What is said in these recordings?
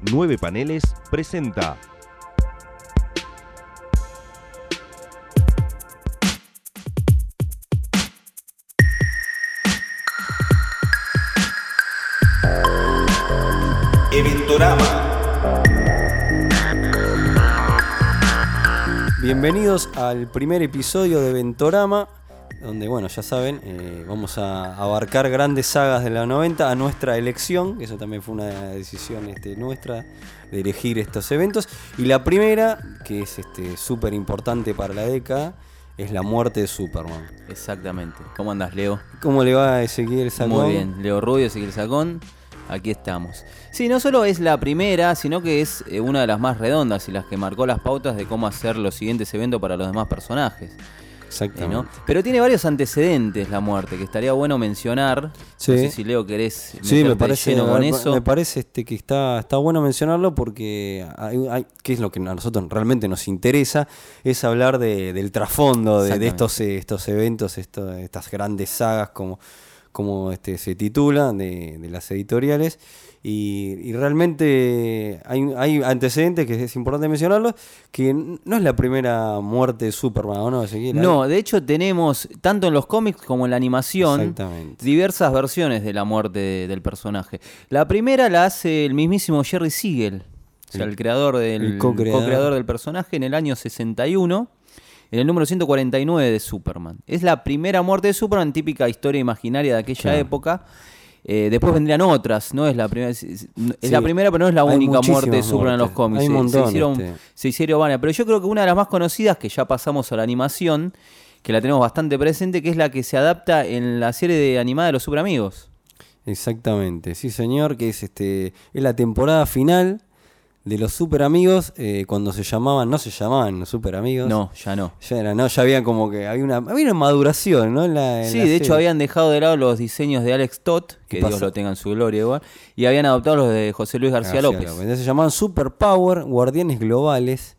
Nueve Paneles presenta. Eventorama. Bienvenidos al primer episodio de Ventorama, donde, bueno, ya saben, eh, vamos a abarcar grandes sagas de la 90 a nuestra elección, que eso también fue una decisión este, nuestra de elegir estos eventos. Y la primera, que es este, súper importante para la década, es la muerte de Superman. Exactamente. ¿Cómo andas, Leo? ¿Cómo le va a Ezequiel Sacón? Muy bien. Leo Rubio, Ezequiel Sacón. Aquí estamos. Sí, no solo es la primera, sino que es eh, una de las más redondas y las que marcó las pautas de cómo hacer los siguientes eventos para los demás personajes. Exactamente. ¿no? Pero tiene varios antecedentes la muerte, que estaría bueno mencionar. Sí. No sé si Leo querés Sí, me parece, lleno con eso. me parece este, que está, está bueno mencionarlo porque hay, hay- que es lo que a nosotros realmente nos interesa, es hablar de- del trasfondo de, estos, eh, estos eventos, esto- estas grandes sagas como, como este, se titulan de, de las editoriales. Y, y realmente hay, hay antecedentes que es importante mencionarlos, que no es la primera muerte de Superman, ¿o no? Ezequiel? No, de hecho tenemos, tanto en los cómics como en la animación, diversas versiones de la muerte de- del personaje. La primera la hace el mismísimo Jerry Siegel, o sea, El- el creador del el co-creador. co-creador del personaje en el año 61, en el número 149 de Superman. Es la primera muerte de Superman, típica historia imaginaria de aquella Claro. época. Eh, después vendrían otras, no es la primera, es, es- es Sí. la primera, pero no es la Hay única muerte de Superman en los cómics. Hay un Se- montón, se, hicieron, este. se hicieron varias, pero yo creo que una de las más conocidas, que ya pasamos a la animación, que la tenemos bastante presente, que es la que se adapta en la serie de animada de los Super Amigos. Exactamente, sí señor, que es este es la temporada final de los Super Amigos eh, cuando se llamaban, no se llamaban los Super Amigos. No, ya no. Ya era, no, ya había como que había una, había una maduración, ¿no? En la, en Sí, de hecho habían dejado de lado los diseños de Alex Todd, que ¿Qué Dios lo tenga en su gloria igual, y habían adoptado los de José Luis García, López. Entonces se llamaban Super Power, Guardianes Globales.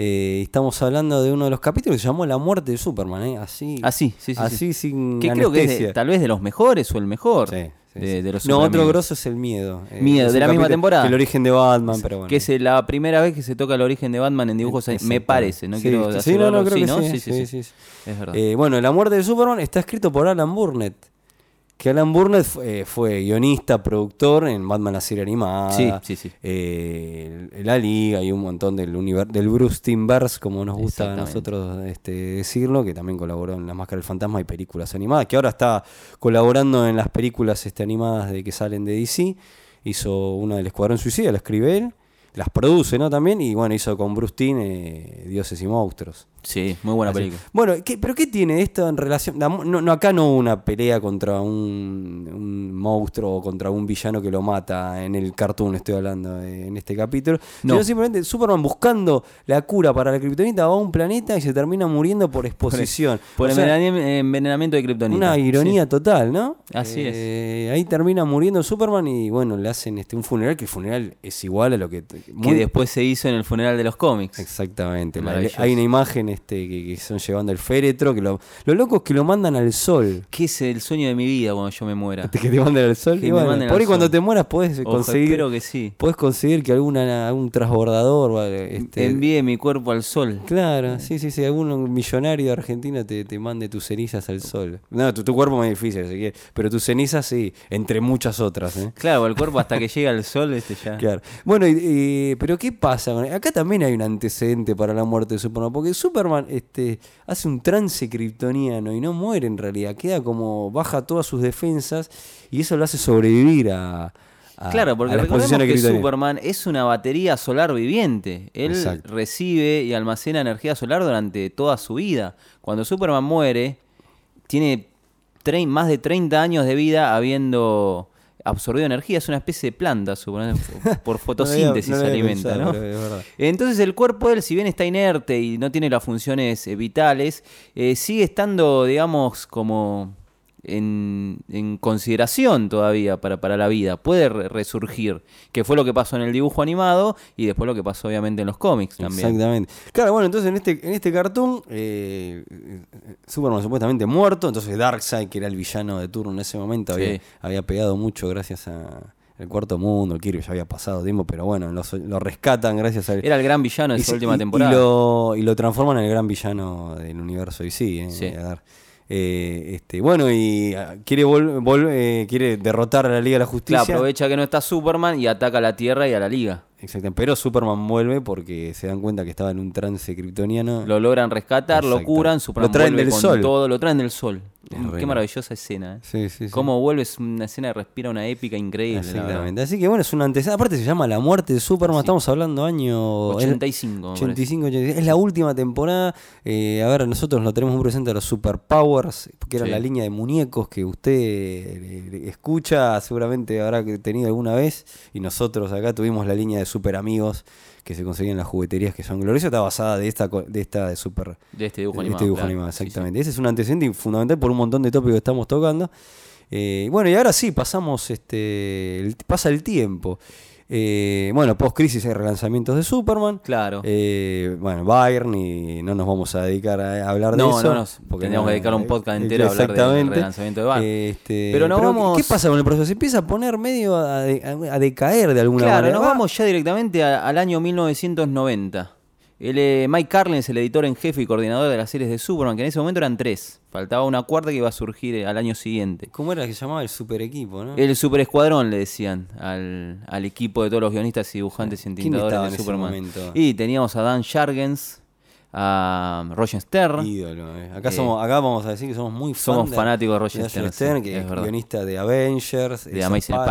Eh, estamos hablando de uno de los capítulos que se llamó La muerte de Superman, ¿eh? Así. Así, sí, sí, Así sí. sin Que creo que es de- tal vez de los mejores o el mejor Sí, sí, de, sí. de los no, otro grosso es el miedo. Eh, Miedo, de la misma temporada. El origen de Batman, pero bueno. Que es la primera vez que se toca el origen de Batman en dibujos, me Exactamente. parece, no Sí, quiero sí, no, no, creo que sí. Es verdad. Eh, bueno, La muerte de Superman está escrito por Alan Burnett. Que Alan Burnett fue, fue guionista, productor en Batman la serie animada. Sí, sí, sí. eh, la Liga y un montón del, del Bruce Timbers, como nos gusta a nosotros este, decirlo, que también colaboró en La Máscara del Fantasma y películas animadas, que ahora está colaborando en las películas este, animadas de que salen de DC. Hizo una del Escuadrón Suicida, la escribe él. Las produce, ¿no? También. Y bueno, hizo con Bruce Timm eh, Dioses y Monstruos. Sí, muy buena Así. película. Bueno, ¿qué- ¿pero qué tiene esto en relación? la No, no, acá no hubo una pelea contra un, un monstruo o contra un villano que lo mata en el cartoon, estoy hablando eh, en este capítulo. No. Sino simplemente Superman buscando la cura para la kriptonita va a un planeta y se termina muriendo por exposición. Por envenenamiento de Kryptonita. una ironía total, ¿no? Así es. Ahí termina muriendo Superman y bueno, le hacen este un funeral, que el funeral es igual a lo que... Que después se hizo en el funeral de los cómics. Exactamente. la- hay una imagen este, que, que son llevando el féretro, que lo, lo loco es que lo mandan al sol. Que es el sueño de mi vida cuando yo me muera. Que te manden al sol. Que Y bueno, por ahí cuando te mueras puedes Ojo, conseguir. que sí. Conseguir que alguna, algún transbordador. vale, este, Envíe mi cuerpo al sol. Claro, sí, sí, sí. Algún millonario de Argentina te, te mande tus cenizas al sol. No, tu, tu cuerpo es muy difícil, así que- pero tus cenizas sí, entre muchas otras. ¿eh? Claro, el cuerpo hasta que llega al sol, este ya. Claro. Bueno, y- y- pero ¿qué pasa? Acá también hay un antecedente para la muerte de Superman, porque Superman este, hace un trance kryptoniano y no muere en realidad, queda como baja todas sus defensas y eso lo hace sobrevivir a, a- Claro, porque a la recordemos que. Superman es una batería solar viviente. Él Exacto. recibe y almacena energía solar durante toda su vida. Cuando Superman muere, tiene más de 30 años de vida habiendo absorbido energía. Es una especie de planta, Superman, por No fotosíntesis lo había- no se alimenta, pensado, ¿no? Entonces el cuerpo de él, si bien está inerte y no tiene las funciones eh, vitales, eh, sigue estando, digamos, como en, en consideración todavía para, para la vida. Puede re- resurgir, que fue lo que pasó en el dibujo animado y después lo que pasó obviamente en los cómics también. Exactamente. Claro, bueno, entonces en este, en este cartoon, eh, eh, Superman supuestamente muerto, entonces Darkseid, que era el villano de turno en ese momento, había, Sí. había pegado mucho gracias a, el cuarto mundo, el Kirby ya había pasado tiempo, pero bueno, los- lo rescatan gracias a Era el gran villano de y se- última y- temporada. Y lo, y lo transforman en el gran villano del universo y sí, eh, Sí. a ver. Eh, este, bueno, y ah, quiere, vol- vol- eh, quiere derrotar a la Liga de la Justicia. Claro, aprovecha que no está Superman y ataca a la Tierra y a la Liga. Exacto, pero Superman vuelve porque se dan cuenta que estaba en un trance kryptoniano. Lo logran rescatar, lo curan, Superman Lo traen vuelve del con sol. todo, lo traen del sol. Es Mm, Qué maravillosa escena. ¿eh? Sí, sí, sí. Cómo vuelve es una escena que respira una épica increíble. Exactamente. Así que bueno, es una antesala. Aparte se llama La muerte de Superman. Estamos hablando año 85. me parece. 85, 86. Es la última temporada. Eh, a ver, nosotros lo tenemos muy presente a los Superpowers, que era la línea de muñecos que usted eh, escucha, seguramente habrá tenido alguna vez. Y nosotros acá tuvimos la línea de Super Amigos que se conseguían en las jugueterías que son gloriosas. Está basada de esta, de esta de Super. De este dibujo de animado. este dibujo claro. animado, Sí, sí. exactamente. Ese es un antecedente fundamental por un montón de tópicos que estamos tocando. Eh, bueno, y ahora sí, pasamos, este, el- pasa el tiempo. Eh, bueno, post-crisis hay relanzamientos de Superman. Claro. Eh, bueno, Bayern, y no nos vamos a dedicar a, hablar de No, eso. no nos- tendríamos que dedicar un podcast entero a hablar del exactamente. relanzamiento de Bayern. Este, Pero no vamos- ¿Qué pasa con el proceso? Se empieza a poner medio a, de- a decaer de alguna Claro, manera. nos Va- vamos ya directamente a- al año 1990. El, eh, Mike Carlin es el editor en jefe y coordinador de las series de Superman, que en ese momento eran tres. Faltaba una cuarta que iba a surgir eh, al año siguiente. ¿Cómo era que se llamaba el super equipo, no? El Super Escuadrón le decían al, al equipo de todos los guionistas y dibujantes y ¿Quién entintadores de en ese Superman. momento? Y teníamos a Dan Jargens, a Roger Stern. Ídolo. eh. Acá, Eh, somos, acá vamos a decir que somos muy somos fan de- fanáticos de Roger Stern, que es guionista de Avengers, De Amazing Spi-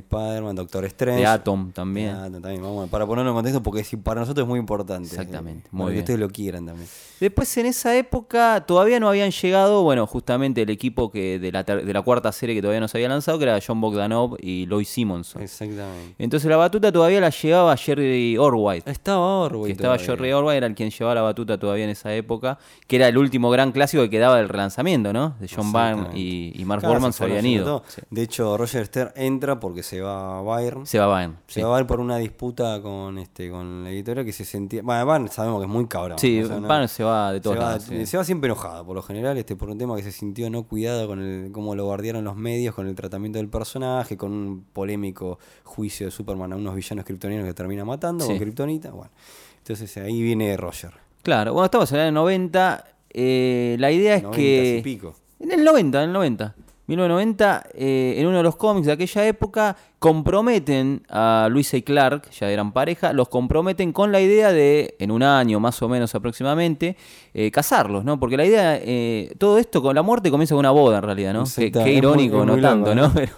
Spider-Man. Doctor Strange. De Atom también. De Atom también, vamos, para ponerlo en contexto, porque para nosotros es muy importante. Exactamente, eh, muy para que ustedes lo quieran también. Después en esa época todavía no habían llegado, bueno, justamente el equipo que de la, de la cuarta serie que todavía no se había lanzado, que era John Bogdanov y Lois Simonson. Exactamente. Entonces la batuta todavía la llevaba Jerry Orwhite. Estaba Orwell. Que estaba. Jerry Orwhite, era el quien llevaba la batuta todavía en esa época, que era el último gran clásico que quedaba del relanzamiento, ¿no? De John Byrne y, y Mark Borman se habían ido. Sí. De hecho, Roger Stern entra porque se va a Bayern. Se va Byrne. Se sí. va a Bayern por una disputa con este con la editorial que se sentía. Bueno, Bayern sabemos que es muy cabrón. Sí, o sea, no- Byrne se va de se todos va, lados. sí. se va siempre enojado por lo general, este, por un tema que se sintió no cuidado con el, cómo lo guardiaron los medios, con el tratamiento del personaje, con un polémico juicio de Superman a unos villanos kryptonianos que termina matando con Kryptonita. Bueno, entonces ahí viene Roger. Claro, bueno, estamos en el año 90. eh, la idea es 90 que. y pico. En el 90, en el 90. 1990, eh, en uno de los cómics de aquella época, comprometen a Luisa y Clark, ya eran pareja, los comprometen con la idea de, en un año más o menos aproximadamente, eh, casarlos, ¿no? Porque la idea, eh, todo esto con la muerte comienza con una boda en realidad, ¿no? Qué, muy- irónico, es no muy tanto. ¿no? Pero,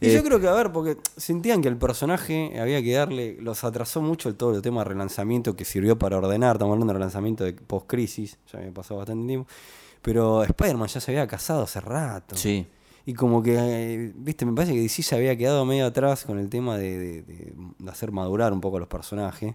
Y eh, yo creo que, a ver, porque sentían que el personaje había que darle, los atrasó mucho el, todo el tema de relanzamiento que sirvió para ordenar, estamos hablando de relanzamiento de post-crisis, ya había pasado bastante tiempo, pero Spider-Man ya se había casado hace rato. sí. Y como que, eh, viste, me parece que DC se había quedado medio atrás con el tema de, de- de- de hacer madurar un poco a los personajes.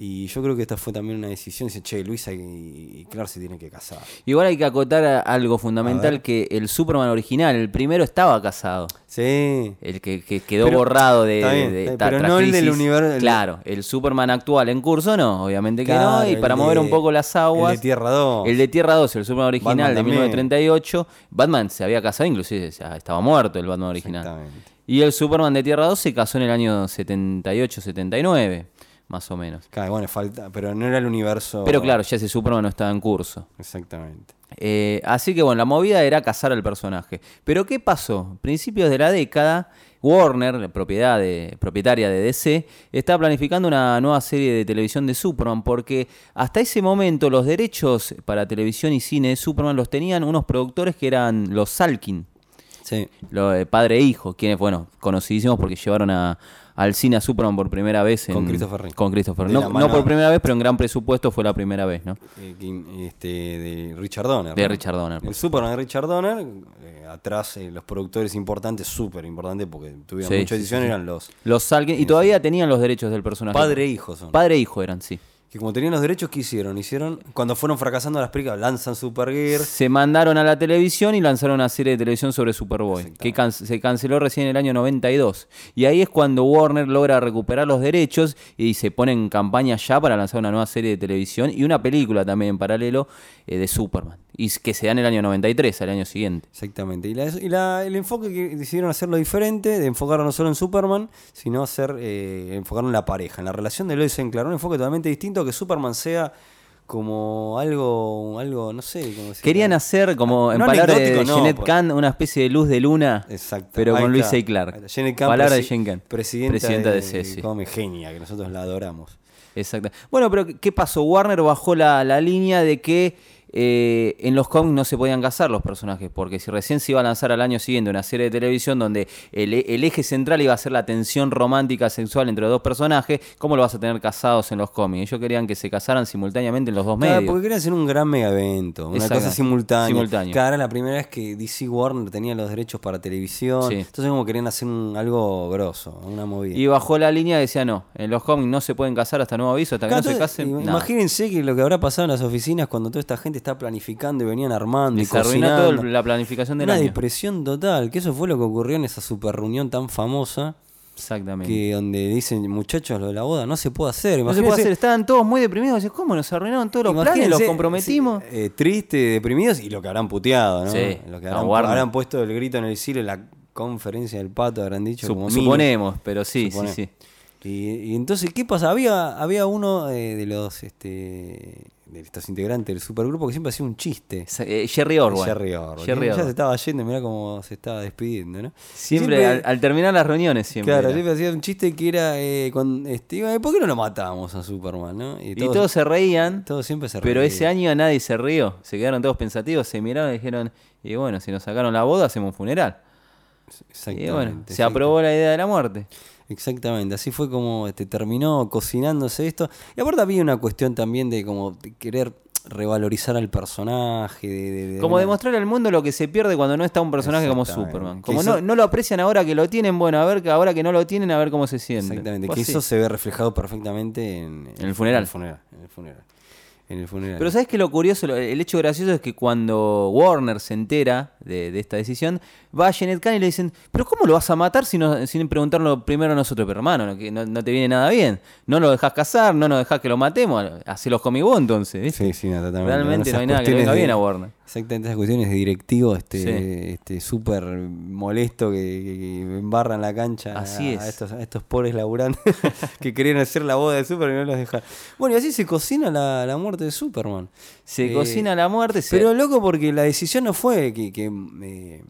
Y yo creo que esta fue también una decisión, dice, che, Luisa y, y Clark se tienen que casar. Igual hay que acotar algo fundamental, que el Superman original, el primero estaba casado. Sí. El que, que quedó Pero- borrado de, bien, de- ta- pero no el del universo- Claro, el Superman actual en curso no, obviamente que Claro, no. Y para de- mover un poco las aguas. El de Tierra 2. El de Tierra 2, el Superman original Batman de también. 1938. Batman se había casado, inclusive estaba muerto el Batman original. Exactamente. Y el Superman de Tierra 2 se casó en el año 78-79, más o menos. Claro, bueno, falta, pero no era el universo. Pero claro, ya ese Superman no estaba en curso. Exactamente. Eh, así que bueno, la movida era casar al personaje. Pero ¿qué pasó? Principios de la década, Warner, la propiedad de, propietaria de DC, está planificando una nueva serie de televisión de Superman porque hasta ese momento los derechos para televisión y cine de Superman los tenían unos productores que eran los Salkin, Sí. lo de padre e hijo, quienes, bueno, conocidísimos porque llevaron a- al cine a Superman por primera vez. En, Con Christopher Reeve. Con Christopher. No, no por primera vez, pero en gran presupuesto fue la primera vez, ¿no? Eh, este, de Richard Donner. De ¿no? Richard Donner. El Superman de Richard Donner. eh, atrás eh, los productores importantes, súper importantes, porque tuvieron Sí, mucha edición, sí, sí. eran los Los Salkin, y todavía tenían los derechos del personaje. padre e hijo son. Padre e hijo eran, sí. Que como tenían los derechos, ¿qué hicieron? Hicieron, cuando fueron fracasando las películas, lanzan Supergear. Se mandaron a la televisión y lanzaron una serie de televisión sobre Superboy, que can- se canceló recién en el año 92. Y ahí es cuando Warner logra recuperar los derechos y se pone en campaña ya para lanzar una nueva serie de televisión y una película también en paralelo eh, de Superman. Y que se da en el año 93, al año siguiente. Exactamente. Y, la- y la- el enfoque que decidieron hacerlo diferente, de enfocarlo no solo en Superman, sino hacer eh, enfocarlo en la pareja, en la relación de Lois y Clark. Un enfoque totalmente distinto a que Superman sea como algo, algo no sé. Cómo. Querían hacer, como en No palabras de no, Jeanette pues. Kahn, una especie de luz de luna, Exacto. pero Ahí con Luis. A. Clark. Kahn, Palabra de Jane Kahn. Presidenta, Presidenta de, de. Come Genia, que nosotros la adoramos. Exacto. Bueno, pero ¿qué pasó? Warner bajó la, la línea de que eh, en los cómics no se podían casar los personajes, porque si recién se iba a lanzar al año siguiente una serie de televisión donde el, el eje central iba a ser la tensión romántica sexual entre los dos personajes, ¿cómo lo vas a tener casados en los cómics? Ellos querían que se casaran simultáneamente en los dos Claro, medios. porque querían hacer un gran mega evento, una Exacto. cosa simultánea. Simultáneo. Claro, la primera vez que DC Warner tenía los derechos para televisión. Sí. Entonces como querían hacer un- algo grosso, una movida. Y bajó la línea y decía, no, en los cómics no se pueden casar hasta nuevo aviso, hasta que no se casen. nada. Imagínense que lo que habrá pasado en las oficinas cuando toda esta gente está planificando y venían armando y, Y se arruinó cocinando. toda la planificación del Una año. depresión total, que eso fue lo que ocurrió en esa super reunión tan famosa, Exactamente. que donde dicen, muchachos, lo de la boda no se puede hacer. no se puede hacer, estaban todos muy deprimidos. ¿Cómo nos arruinaron todos los planes? Los comprometimos. sí, eh, tristes, deprimidos y lo que habrán puteado, ¿no? Sí, Lo que habrán, habrán puesto el grito en el cielo en la conferencia del pato, habrán dicho. Sup- como suponemos, pero sí, sí, sí. Y, y entonces, ¿qué pasa? Había, había uno eh, de los este, de estos integrantes del supergrupo que siempre hacía un chiste. Eh, Jerry Orwell. Jerry Orwell. Jerry que ya se Orwell. estaba yendo, mirá cómo se estaba despidiendo, ¿no? Siempre, al, al terminar las reuniones, siempre. Claro, era. siempre hacía un chiste que era eh, con, este, iba, ¿por qué no lo matamos a Superman, no? y todos se reían, todos siempre se pero reían. ese año nadie se rió. Se quedaron todos pensativos, se miraron y dijeron, y bueno, si nos sacaron la boda, hacemos un funeral. Y Exactamente. bueno, se aprobó la idea de la muerte. Exactamente, así fue como este, terminó cocinándose esto. Y aparte había una cuestión también de como de querer revalorizar al personaje. De, de- de Como una- demostrar al mundo lo que se pierde cuando no está un personaje como. Superman. Como eso- no, no lo aprecian ahora que lo tienen, bueno, a ver que ahora que no lo tienen, a ver cómo se siente. Exactamente, que así. eso se ve reflejado perfectamente en, En el funeral. En el funeral. En el funeral. En el funeral. Pero ¿sabes qué lo curioso? El hecho gracioso es que cuando Warner se entera de, de esta decisión, va a Janet Kahn y le dicen, pero ¿cómo lo vas a matar si no- sin preguntarlo primero a nosotros? Pero hermano, no, que no, no te viene nada bien. No lo dejas casar, no nos dejas que lo matemos. Hacelos conmigo entonces, ¿viste? Sí, sí, no, totalmente. Realmente no hay nada que le venga de- bien a Warner. Exactamente, esas cuestiones de directivo este, Sí. este súper molesto que, embarran la cancha Así a, a es. estos, a estos pobres laburantes que querían hacer la boda de Superman y no los dejaron. Bueno, y así se cocina la, la muerte de Superman. Se Eh, cocina la muerte, se- Pero loco porque la decisión no fue que, que, eh,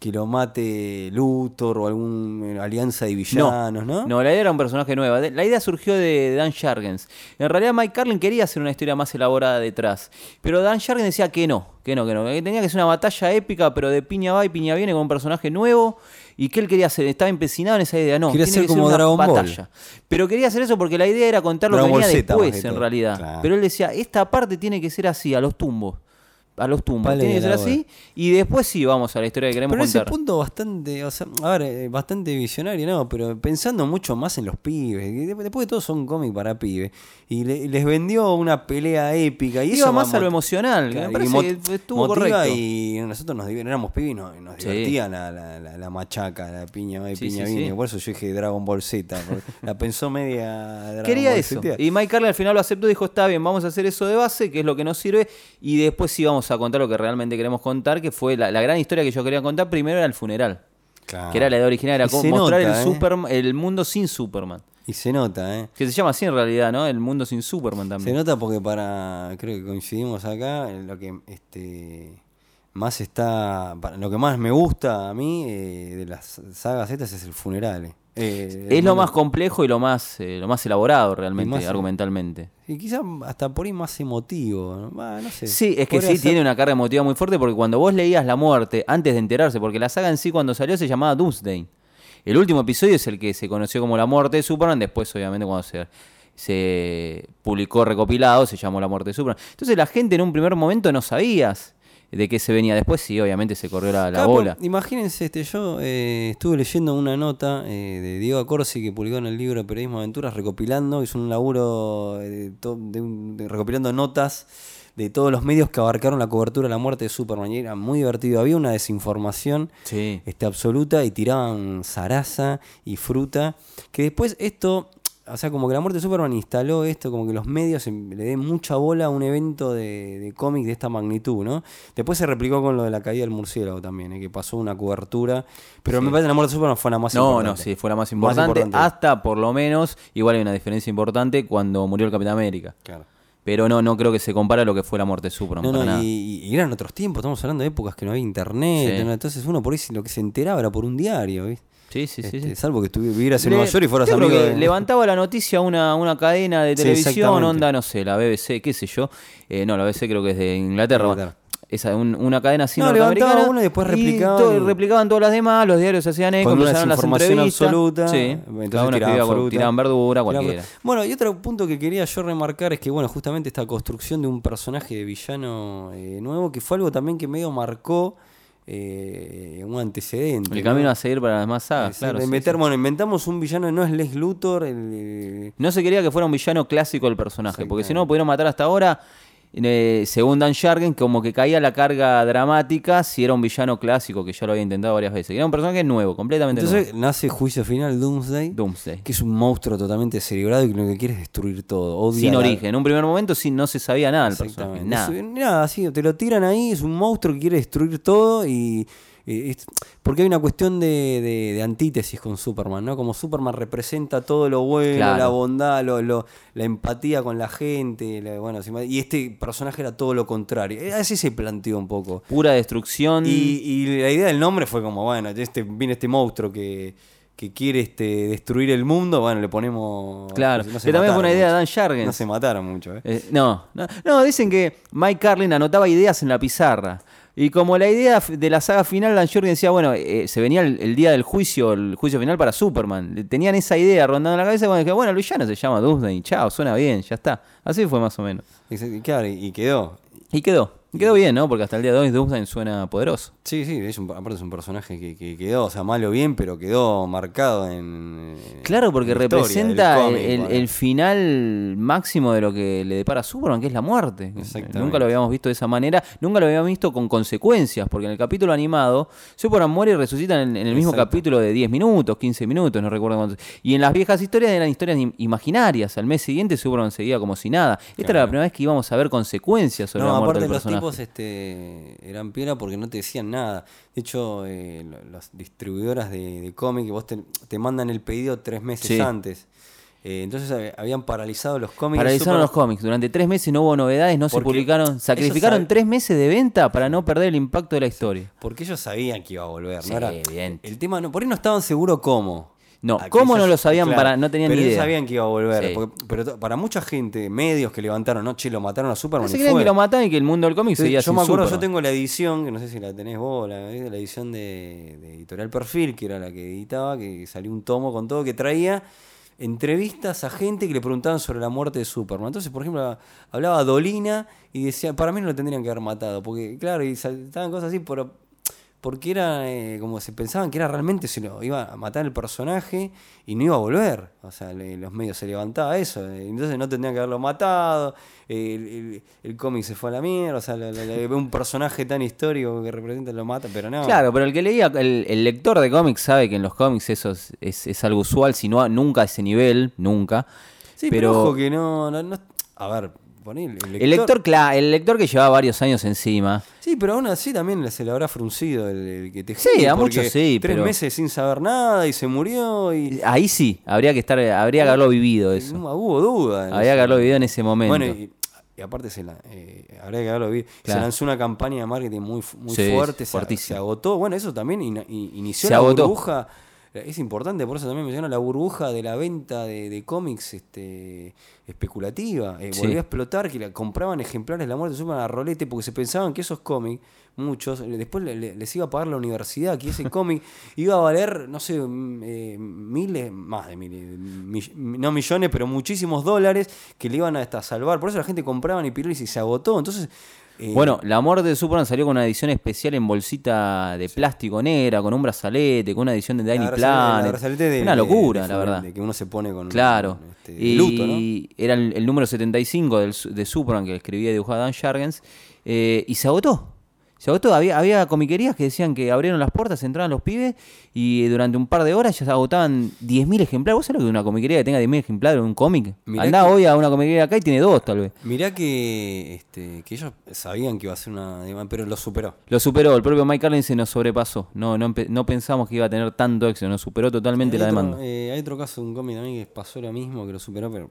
que lo mate Luthor o alguna alianza de villanos, ¿no? No, la idea era un personaje nuevo. La idea surgió de Dan Shargens. En realidad Mike Carlin quería hacer una historia más elaborada detrás. Pero Dan Shargens decía que no, que no, que no. Que tenía que ser una batalla épica, pero de piña va y piña viene con un personaje nuevo. Y que él quería hacer, estaba empecinado en esa idea. No, Quería ser que ser como una Dragon Ball. batalla. Pero quería hacer eso porque la idea era contar lo que Ball venía después, en realidad. Claro. Pero él decía, esta parte tiene que ser así, a los tumbos. A los tumbos. Tiene que ser. Y después sí vamos a la historia que queremos Pero ese contar. punto bastante, o sea, a ver, eh, bastante visionario, ¿no? Pero pensando mucho más en los pibes. Después de todo son cómics para pibes. Y le- les vendió una pelea épica. Y Iba eso más a lo emocional. Claro, me y mot- que estuvo correcto. Y nosotros nos éramos pibes y nos, nos Sí. divertía la, la, la- la machaca, la piña y Sí, piña sí, sí. Por eso yo dije Dragon Ball Z. la pensó media Dragon Quería Ball eso. Zeteada. Y Mike Carlin al final lo aceptó y dijo, está bien, vamos a hacer eso de base, que es lo que nos sirve. Y después sí vamos a contar lo que realmente queremos contar, que fue la, la gran historia que yo quería contar. Primero era el funeral. Claro. Que era la idea original, era como se mostrar nota, el, ¿eh? El mundo sin Superman. Y se nota, ¿eh? Que se llama así en realidad, ¿no? El mundo sin Superman Se también. nota porque para, creo que coincidimos acá, lo que este más está, lo que más me gusta a mí eh, de las sagas estas es el funeral. eh. Eh, Es lo más complejo y lo más, eh, lo más elaborado realmente, más- argumentalmente. Y quizás hasta por ahí más emotivo. Sí, es que sí tiene una carga emotiva muy fuerte porque cuando vos leías la muerte antes de enterarse, porque la saga en sí cuando salió se llamaba Doomsday. El último episodio es el que se conoció como la muerte de Superman, después obviamente cuando se, se publicó recopilado se llamó la muerte de Superman. Entonces la gente en un primer momento no sabías de qué se venía. Después sí, obviamente se corrió la, la Capo, bola. Imagínense, este, yo eh, estuve leyendo una nota eh, de Diego Acorsi que publicó en el libro Periodismo Aventuras, recopilando, hizo un laburo eh, de- recopilando notas de todos los medios que abarcaron la cobertura de la muerte de Superman. Y era muy divertido. Había una desinformación Sí. este, absoluta y tiraban zaraza y fruta. Que después esto, o sea, como que la muerte de Superman instaló esto, como que los medios le den mucha bola a un evento de, de cómic de esta magnitud, ¿no? Después se replicó con lo de la caída del murciélago también, ¿eh? que pasó una cobertura. Pero me parece que la muerte de Superman fue la más No, importante. no, sí, fue la más importante, Hasta por lo menos, igual hay una diferencia importante cuando murió el Capitán América. Claro. Pero no, no creo que se compara a lo que fue la muerte de Superman. No, para no, nada. y, y eran otros tiempos, estamos hablando de épocas que no había internet, Sí. ¿no? entonces uno por ahí lo que se enteraba era por un diario, ¿viste? Sí, sí. Este, sí. Salvo que estuvi- vivieras en Nueva York y fueras amigo de... levantaba la noticia una, una cadena de televisión, onda, no sé, la BBC, qué sé yo. Eh, no, la BBC creo que es de Inglaterra. Inglaterra. Esa, un- una cadena así No, norteamericana. una y después replicaban todo- replicaban todas las demás, los diarios hacían eco, empezaron las entrevistas. absoluta. Sí, entonces cada uno tiraban fruta. tiraban verdura, cualquiera. Bueno, y otro punto que quería yo remarcar es que, bueno, justamente esta construcción de un personaje de villano eh, nuevo, que fue algo también que medio marcó eh, un antecedente. El ¿no? camino a seguir para las demás sagas, claro. meter- sí. Bueno, inventamos un villano, no es Les Luthor, el, eh, No se quería que fuera un villano clásico el personaje, porque si no pudieron matar hasta ahora. Eh, según Dan Shargen, como que caía la carga dramática si era un villano clásico, que ya lo había intentado varias veces. Era un personaje nuevo, completamente Entonces nace Juicio Final, Doomsday, nuevo. Doomsday. que es un monstruo totalmente cerebrado y que lo que quiere es destruir todo. odia Sin la- origen. En un primer momento sí, no se sabía nada del personaje. Nada. Es- nada, sí, te lo tiran ahí, es un monstruo que quiere destruir todo y. es- porque hay una cuestión de, de- de antítesis con Superman, ¿no? Como Superman representa todo lo bueno, Claro. la bondad, lo, lo- la empatía con la gente, la- bueno, y este personaje era todo lo contrario. Eh, Así se planteó un poco. Pura destrucción. Y, y la idea del nombre fue como, bueno, este, viene este monstruo que, que quiere este, destruir el mundo, bueno, le ponemos... Claro. no que también fue una idea de. Dan Shargen. No se mataron mucho, ¿eh? Eh, no, no, no, dicen que Mike Carlin anotaba ideas en la pizarra. Y como la idea de la saga final, Dan Jorgen decía, bueno, eh, se venía el, el día del juicio, el juicio final para Superman. Tenían esa idea rondando en la cabeza, bueno, que bueno, el villano se llama Doomsday, chao, suena bien, ya está. Así fue más o menos. Y Claro, y quedó. Y quedó, quedó bien, ¿no? Porque hasta el día de hoy Doomsday suena poderoso. Sí, sí, es un- aparte es un personaje que, que quedó, o sea, malo bien, pero quedó marcado en. en Claro, porque la representa el, cómic, el- bueno. el final máximo de lo que le depara a Superman, que es la muerte. Exactamente. Nunca lo habíamos visto de esa manera, nunca lo habíamos visto con consecuencias, porque en el capítulo animado, Superman muere y resucita en, en el mismo Exacto. capítulo de 10 minutos, 15 minutos, no recuerdo cuántos. Y en las viejas historias eran historias im- imaginarias. Al mes siguiente Superman seguía como si nada. Esta era la primera vez que íbamos a ver consecuencias sobre No, la muerte del personaje. Tipos este, eran piedra porque no te decían nada. De hecho, eh, las distribuidoras de, de cómic, vos te, te mandan el pedido tres meses Sí. antes. Eh, entonces hab- habían paralizado los cómics. Paralizaron los cómics. Durante tres meses no hubo novedades, no se publicaron. Sacrificaron tres meses de venta para no perder el impacto de la historia. Porque ellos sabían que iba a volver. Sí, ¿no? Era- evidente. El tema, no, por ahí no estaban seguros cómo. No, ¿cómo no lo sabían? para, no tenían pero ni idea. sabían que iba a volver. Sí. porque- pero para mucha gente, medios que levantaron, no, che, lo mataron a Superman. Se y creían fue. que lo mataban y que el mundo del cómic Sí, seguía yo me acuerdo, Superman. yo tengo la edición, que no sé si la tenés vos, la, la edición de, de Editorial Perfil, que era la que editaba, que salió un tomo con todo, que traía entrevistas a gente que le preguntaban sobre la muerte de Superman. Entonces, por ejemplo, hablaba Dolina y decía, para mí no lo tendrían que haber matado, porque claro, y saltaban cosas así, pero porque era eh, como se pensaban que era realmente se lo iba a matar el personaje y no iba a volver. O sea, le- los medios se levantaba eso. eh, Entonces no tendrían que haberlo matado. eh, El, el- el cómic se fue a la mierda. O sea, la- la- la- un personaje tan histórico que representa lo mata, pero no. Claro, pero el que leía, el, el lector de cómics sabe que en los cómics eso es, es- es algo usual, si no nunca a ese nivel, nunca. Sí, pero, pero ojo que no, no, no- A ver, poné el lector. el lector, cla- el lector que llevaba varios años encima. Sí, pero aún así también se le habrá fruncido el, el que te Sí, a muchos sí, Tres pero- meses sin saber nada y se murió y. Ahí sí, habría que estar, habría que haberlo vivido eso. No hubo duda. Habría eso. que haberlo vivido en ese momento. Bueno, y, y aparte se la, eh, habría que haberlo vivido. Claro. Se lanzó una campaña de marketing muy, fu- muy Sí, fuerte, se, se agotó. Bueno, eso también in- in- inició Se la agotó. burbuja. Es importante, por eso también menciona la burbuja de la venta de, de cómics este, especulativa. Eh, Sí. Volvió a explotar, que la, compraban ejemplares de la muerte de Superman a rolete porque se pensaban que esos cómics, muchos, después le- le- les iba a pagar la universidad, que ese cómic iba a valer, no sé, mm, eh, miles, más de miles, mill- no millones, pero muchísimos dólares que le iban a hasta salvar. Por eso la gente compraba y y se agotó. Entonces. Eh, Bueno, la muerte de Superman salió con una edición especial en bolsita de plástico negra, con un brazalete, con una edición de la Planet. de- una de- locura, de- la verdad. de que uno se pone con Claro. con, este, y luto, ¿no? era el, el número 75 del, de Superman que escribía y dibujaba Dan Shargens. eh, y se agotó. Se agotó. Había, había comiquerías que decían que abrieron las puertas, entraban los pibes y durante un par de horas ya se agotaban 10.000 ejemplares. ¿Vos sabés lo que una comiquería que tenga 10.000 ejemplares un cómic? Andá que- hoy a una comiquería acá y tiene dos, tal vez. Mirá que, este, que ellos sabían que iba a ser una. pero lo superó. Lo superó, el propio Mike Carlin se nos sobrepasó. No, no, no pensamos que iba a tener tanto éxito, nos superó totalmente hay la otro, demanda. eh, hay otro caso de un cómic también que pasó lo mismo, que lo superó, pero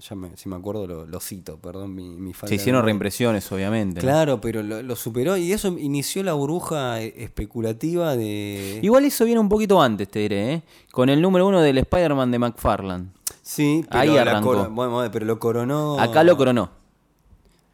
ya me, si me acuerdo lo, lo cito, perdón mi, mi falta Se hicieron reimpresiones, obviamente. ¿no? Claro, pero lo, lo superó y eso inició la burbuja eh, especulativa de. Igual eso viene un poquito antes, te diré, ¿eh? Con el número uno del Spider-Man de McFarlane. Sí, pero, Ahí arrancó. bueno, pero lo coronó. Acá lo coronó.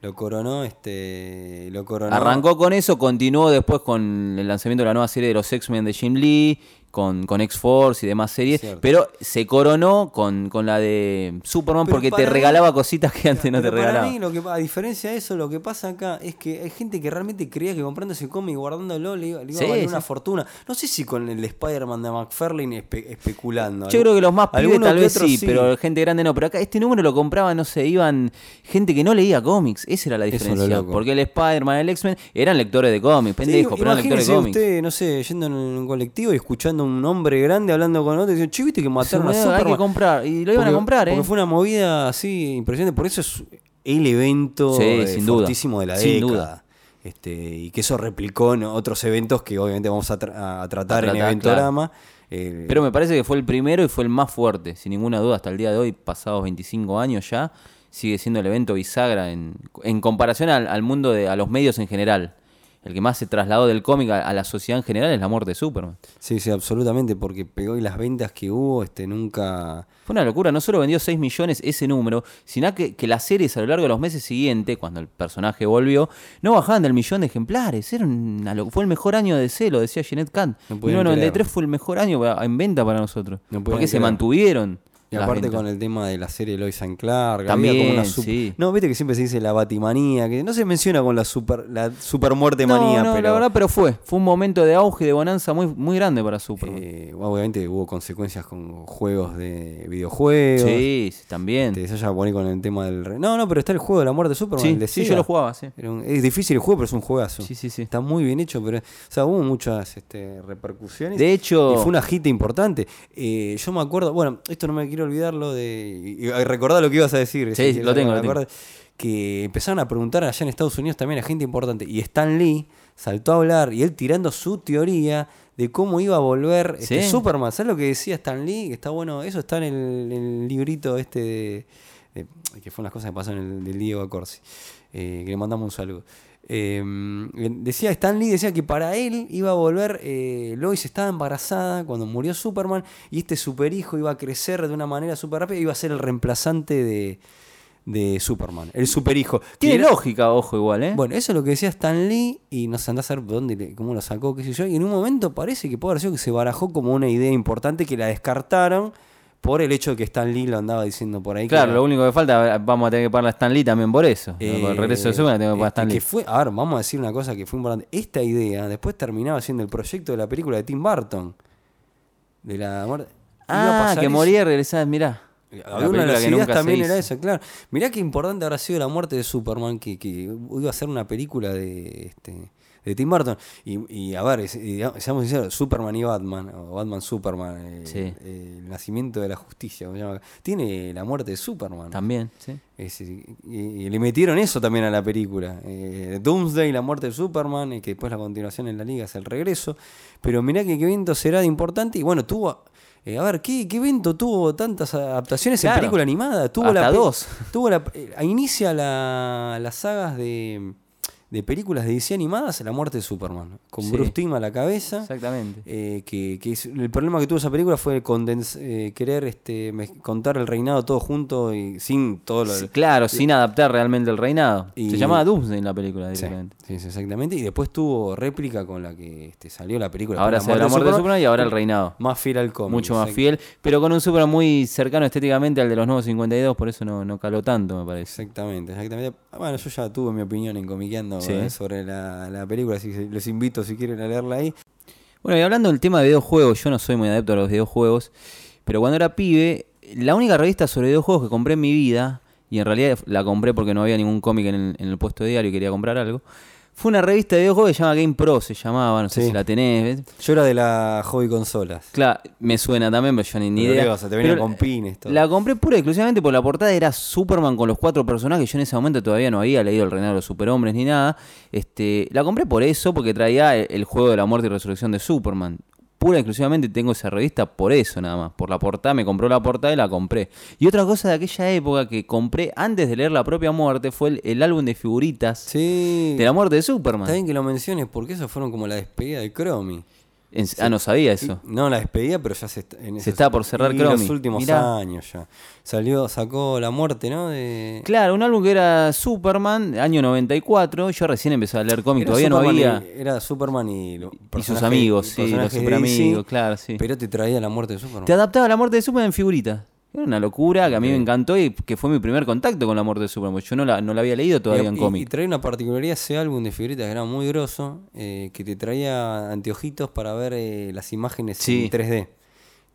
Lo coronó, este. Lo coronó. Arrancó con eso, continuó después con el lanzamiento de la nueva serie de los X-Men de Jim Lee, con, con X-Force y demás series, Cierto. pero se coronó con, con la de Superman Pero porque te mí- regalaba cositas que antes no te para regalaba. mí, lo que, a diferencia de eso, lo que pasa acá es que hay gente que realmente creía que comprando ese cómic y guardándolo le iba, le iba Sí, a valer sí. una fortuna. No sé si con el Spider-Man de McFarlane espe- especulando. Yo creo que los más pibes tal vez sí, pero gente grande no. Pero acá este número lo compraba, no sé, iban gente que no leía cómics. Esa era la diferencia. Porque el Spider-Man, el X-Men eran lectores de cómics, pendejos, pero eran lectores de cómics. usted, no sé, yendo en un colectivo y escuchando un hombre grande hablando con otro y diciendo, che, viste que mataron a Se me- Hay Superman. que comprar. Y lo iban a comprar, ¿eh? Porque fue una movida así impresionante. Por eso es el evento Sí, eh, sin duda. fortísimo de la Sin década. duda. Este, y que eso replicó en otros eventos que obviamente vamos a, tra- a tratar A en Eventorama. Eh, Pero me parece que fue el primero y fue el más fuerte, sin ninguna duda, hasta el día de hoy, pasados 25 años ya, sigue siendo el evento bisagra en, en comparación al, al mundo, de, a los medios en general. El que más se trasladó del cómic a, a la sociedad en general es la muerte de Superman. Sí, sí, absolutamente, porque pegó y las ventas que hubo, este, nunca... Fue una locura, no solo vendió 6 millones ese número, sino que, que las series a lo largo de los meses siguientes, cuando el personaje volvió, no bajaban del millón de ejemplares. Era una fue el mejor año de C, lo decía Jeanette Kant. No podían 1993 fue el mejor año en venta para nosotros. No porque se mantuvieron. Y aparte ventas. con el tema de la serie Lois and Clark, También, como una sí. No, viste que siempre se dice la batimanía, que no se menciona con la super, la super muerte No, manía, no, pero... la verdad, pero fue. Fue un momento de auge y de bonanza muy, muy grande para Superman. eh, obviamente hubo consecuencias con juegos de videojuegos. sí, sí, también. Este, eso ya pone con el tema del... No, no, pero está el juego de la muerte de Superman. Sí, el de sí, Sega. yo lo jugaba, sí. Un- es difícil el juego, pero es un juegazo. Sí, sí, sí. Está muy bien hecho, pero... O sea, hubo muchas este, repercusiones. De hecho- Y fue una hit importante. Eh, yo me acuerdo... Bueno, esto no me quiero olvidarlo de... Recordar lo que ibas a decir. Sí, lo tengo, lo tengo. Que empezaron a preguntar allá en Estados Unidos también a gente importante. Y Stan Lee saltó a hablar y él tirando su teoría de cómo iba a volver este, Sí. Superman. ¿Sabes lo que decía Stan Lee? Que está bueno. Eso está en el, librito este de, de- que fueron las cosas que pasaron en el del Diego Acorsi. eh, que le mandamos un saludo. Eh, decía Stan Lee decía que para él iba a volver eh, Lois estaba embarazada cuando murió Superman y este superhijo iba a crecer de una manera súper rápida y iba a ser el reemplazante de, de Superman el superhijo Tiene lógica, ojo, igual, ¿eh? bueno, eso es lo que decía Stan Lee y no se anda a saber dónde, cómo lo sacó, qué sé yo. Y en un momento parece que puede haber sido que se barajó como una idea importante que la descartaron por el hecho de que Stan Lee lo andaba diciendo por ahí. claro, lo único que falta, vamos a tener que pagar a Stan Lee también por eso. eh, por el regreso de Superman tengo que pagar a este, Stan Lee. que fue, a ver, vamos a decir una cosa que fue importante. Esta idea después terminaba siendo el proyecto de la película de Tim Burton. De la muerte. Ah, que moría y regresaba, mirá. Había una de las ideas también era esa, claro. Mirá qué importante habrá sido la muerte de Superman, que, que iba a ser una película de, este, de Tim Burton. Y, y, a ver, seamos sinceros, Superman y Batman, o Batman Superman, eh, Sí. eh, el nacimiento de la justicia, como se llama acá, tiene la muerte de Superman. También, sí. Es- y, y le metieron eso también a la película. Eh, Doomsday, la muerte de Superman, y que después la continuación en la liga es el regreso. Pero mirá que qué evento será de importante. Y bueno, tuvo. eh, a ver, ¿qué, qué evento tuvo tantas adaptaciones en película animada? Tuvo Hasta la dos. Tuvo la, eh, inicia la- las sagas de, de películas de DC animadas, La muerte de Superman. Con Sí. Bruce Timm a la cabeza. Exactamente. Eh, que, que es- el problema que tuvo esa película fue condens- eh, querer este, contar el reinado todo junto y sin todo lo Sí, claro, sin adaptar realmente el reinado. Y- Se llamaba Doomsday en la película directamente. sí, sí, exactamente. Y después tuvo réplica con la que este, salió la película. Ahora se la muerte de Superman y ahora el reinado. Más fiel al cómic. Mucho más fiel, pero con un Superman muy cercano estéticamente al de los nuevos 52, por eso no, no caló tanto, me parece. Exactamente, exactamente. Bueno, yo ya tuve mi opinión en Comiqueando Sí. eh, sobre la, la película, así que les invito si quieren a leerla ahí. Bueno, y hablando del tema de videojuegos, yo no soy muy adepto a los videojuegos, pero cuando era pibe, la única revista sobre videojuegos que compré en mi vida, y en realidad la compré porque no había ningún cómic en el, en el puesto de diario y quería comprar algo, Fue una revista de videojuegos que se llama Game Pro, se llamaba, no sé Sí. si la tenés. ¿ves? Yo era de la hobby consolas. Claro, me suena también, pero yo ni, ni idea. qué cosa, te venía Pero con pines, todo. La compré pura y exclusivamente por la portada, era Superman con los cuatro personajes. Yo en ese momento todavía no había leído El Reinado de los Superhombres ni nada. Este, la compré por eso, porque traía el, el juego de la muerte y resurrección de Superman. Pura y exclusivamente tengo esa revista por eso nada más. Por la portada, me compró la portada y la compré. Y otra cosa de aquella época que compré antes de leer La propia muerte fue el, el álbum de figuritas Sí. de la muerte de Superman. Está bien que lo menciones porque esos fueron como la despedida de Cromi. En- ah, no sabía eso. Y- no, la despedida, pero ya se, está- en esos- está por cerrar Cromi. los últimos Mirá. años ya. Salió, sacó la muerte, ¿no? De... Claro, un álbum que era Superman, año 94. Yo recién empecé a leer cómic, Era todavía no había. y- era Superman y, sus amigos, sí, los superamigos, claro, sí. Pero te traía la muerte de Superman. Te adaptaba a la muerte de Superman en figurita. Era una locura que a mí me encantó y que fue mi primer contacto con la muerte de Superman. Yo no la, no la había leído todavía y, en y- cómic. y traía una particularidad ese álbum de figuritas que era muy grosso, eh, que te traía anteojitos para ver eh, las imágenes Sí. en 3D.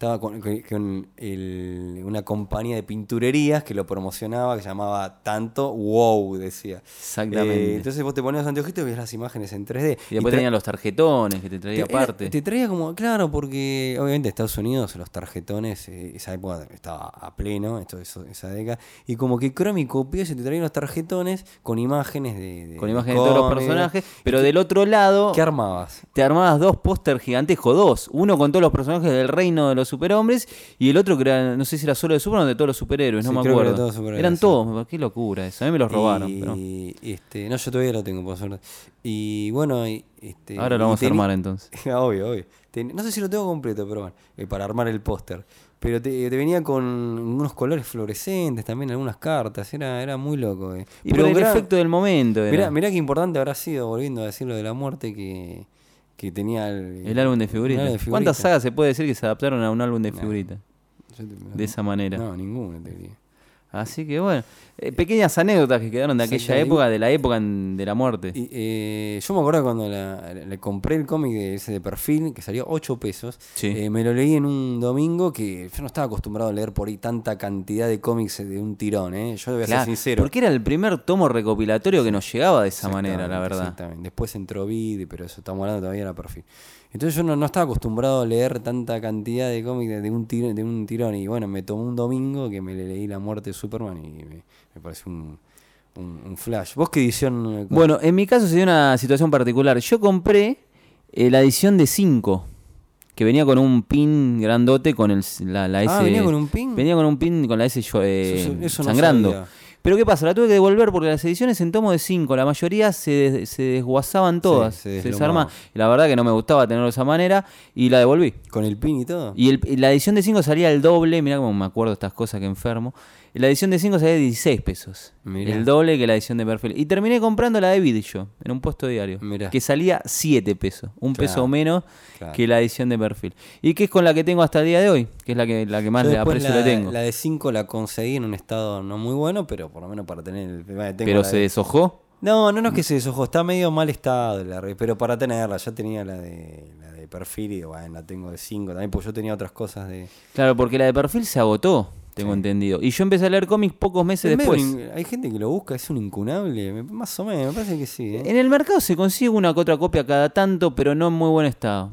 Estaba con, con- el- una compañía de pinturerías que lo promocionaba, que llamaba Tanto Wow, decía. Exactamente. Eh, entonces vos te ponías los anteojitos y veías las imágenes en 3D. y después tenían los tarjetones que te traía te, era- aparte. te traía como, claro, porque obviamente Estados Unidos, los tarjetones, eh, esa época estaba a pleno, esto, eso- esa década, y como que Chromie copió y se te traía los tarjetones con imágenes de. de- con imágenes de todos los personajes. Pero del otro lado, ¿Qué armabas? te armabas dos póster gigantescos, dos. Uno con todos los personajes del reino de los superhombres y el otro que era, no sé si era solo de Superman o de todos los superhéroes, no Sí, me acuerdo. todos Eran sí. todos, qué locura eso. A mí me los robaron. Y, pero este, no, yo todavía lo tengo, por suerte. Y bueno, este, ahora lo vamos a armar entonces. obvio, obvio. Ten- no sé si lo tengo completo, pero bueno, eh, para armar el póster. Pero te, te venía con unos colores fluorescentes, también algunas cartas, era, era muy loco. eh. Y Pero por el efecto del momento. era. Mirá, mirá qué importante habrá sido, volviendo a decir lo de la muerte, que, que tenía el, El álbum de figuritas. álbum de ¿Cuántas sagas se puede decir que se adaptaron a un álbum de figuritas? De esa manera. No, ninguna te diría. Así que bueno, eh, pequeñas anécdotas que quedaron de aquella época, de la época en- de la muerte. Y, eh, yo me acuerdo cuando la- le compré el cómic de ese de perfil, que salió 8 pesos. Sí. eh, me lo leí en un domingo que yo no estaba acostumbrado a leer por ahí tanta cantidad de cómics de un tirón, ¿eh? Yo voy a Claro, ser sincero. Porque era el primer tomo recopilatorio que nos llegaba de esa manera, la verdad. Exactamente. Después entró Vid, pero eso estamos hablando todavía de perfil. Entonces yo no, no estaba acostumbrado a leer tanta cantidad de cómics de, de un tirón, de un tirón. Y bueno, me tomó un domingo que me le leí La muerte de Superman y me, me pareció un, un- un flash. ¿Vos qué edición? eh, Bueno, en mi caso se dio una situación particular. Yo compré eh, la edición de 5, que venía con un pin grandote con el, la, la S. Ah, ¿venía con un pin? Venía con un pin con la S yo- eh, Eso- eso no sangrando. Pero ¿qué pasa? La tuve que devolver porque las ediciones en tomo de 5, la mayoría se, des- se desguazaban todas. se se desarmaban. La verdad que no me gustaba tenerlo de esa manera y la devolví. ¿Con el pin y todo? Y, el- y la edición de 5 salía el doble, mira cómo me acuerdo de estas cosas que enfermo. La edición de 5 salía de 16 pesos. Mirá. El doble que la edición de perfil. Y terminé comprando la de Vid yo, en un puesto diario. Mirá. Que salía 7 pesos. Un Claro, peso menos claro. que la edición de perfil. Y que es con la que tengo hasta el día de hoy. Que es la que, la que más le aprecio la, le tengo. La de 5 la conseguí en un estado no muy bueno, pero por lo menos para tener el. tengo Pero se de- deshojó. No, no, no es que se deshojó, está medio mal estado, la re- pero para tenerla, ya tenía la de, la de perfil y bueno, la tengo de 5 también, porque yo tenía otras cosas de... Claro, porque la de perfil se agotó, tengo entendido. Y yo empecé a leer cómics pocos meses Es después. hay gente que lo busca, es un incunable, más o menos, me parece que sí. ¿eh? En el mercado se consigue una que otra copia cada tanto, pero no en muy buen estado.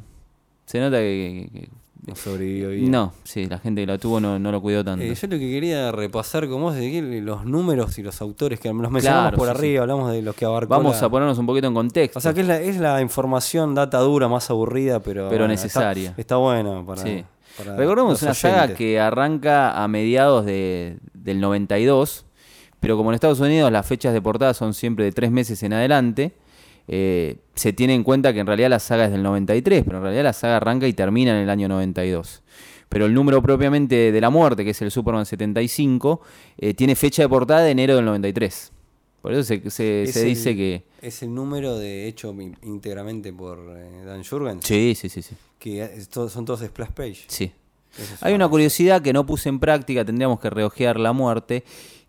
Se nota que- que- que No sobrevivió bien. No, sí, la gente que la tuvo no, no lo cuidó tanto. Eh, yo lo que quería repasar con vos es que los números y los autores que los mencionamos Claro, por sí, arriba, hablamos de los que abarcó Vamos la- a ponernos un poquito en contexto. O sea que es la, es la información data dura, más aburrida, pero... Pero bueno, necesaria. Está, está bueno para... Sí. Para Recordemos una saga que arranca a mediados de- del 92, pero como en Estados Unidos las fechas de portada son siempre de tres meses en adelante, eh, se tiene en cuenta que en realidad la saga es del 93, pero en realidad la saga arranca y termina en el año 92. Pero el número propiamente de la muerte, que es el Superman 75, eh, tiene fecha de portada de enero del 93. Por eso se, se- Es se el- dice que... Es el número de hecho íntegramente por eh, Dan Jurgens. Sí, sí, sí, sí. Que son todos splash page. sí. Es Hay una curiosidad que no puse en práctica, tendríamos que reojear la muerte,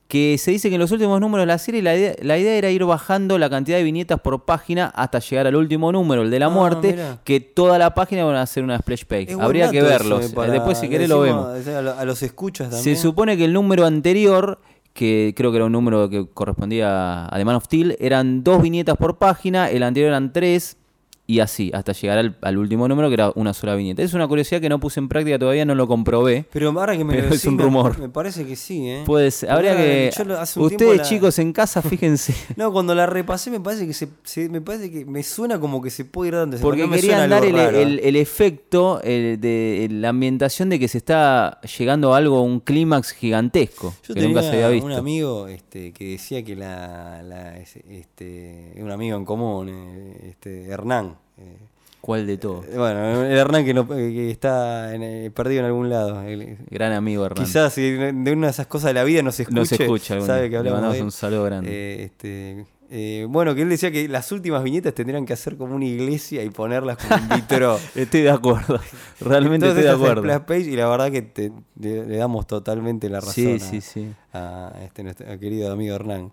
que se dice que en los últimos números de la serie la idea, la idea era ir bajando la cantidad de viñetas por página hasta llegar al último número, el de la Ah, muerte, mirá. que toda la página van a hacer una splash page. Es Habría que verlos. para- Después si querés lo vemos. a- los escuchas Se también. supone que el número anterior que creo que era un número que correspondía a The Man of Steel, eran dos viñetas por página, el anterior eran tres, y así, hasta llegar al, al último número que era una sola viñeta. Es una curiosidad que no puse en práctica todavía, no lo comprobé. Pero ahora que me Pero lo es decís, un rumor. Me, parece que sí, ¿eh? Puede ser. Habría que. lo- Ustedes, la- chicos, en casa, fíjense. No, cuando la repasé me parece que se, se- me parece que me suena como que se puede ir dando ese- Porque me querían dar el, el- el efecto el de la ambientación de que se está llegando a algo, un clímax gigantesco, Yo que tenía nunca se había visto. un amigo este, que decía que la, la- este, un amigo en común, eh, este, Hernán. Eh, ¿Cuál de todos? eh, bueno, el Hernán que, no- que está en, eh, perdido en algún lado. El- Gran amigo, Hernán. Quizás si de una de esas cosas de la vida no se escuche, No se escucha sabe que Le mandamos de un saludo grande. Eh, este, eh, bueno, que él decía que las últimas viñetas tendrían que hacer como una iglesia y ponerlas como un vitro. Estoy de acuerdo. Realmente Entonces, estoy de acuerdo. Splash Page y la verdad que te- le, le damos totalmente la razón Sí, a, sí, sí. a este nuestro querido amigo Hernán.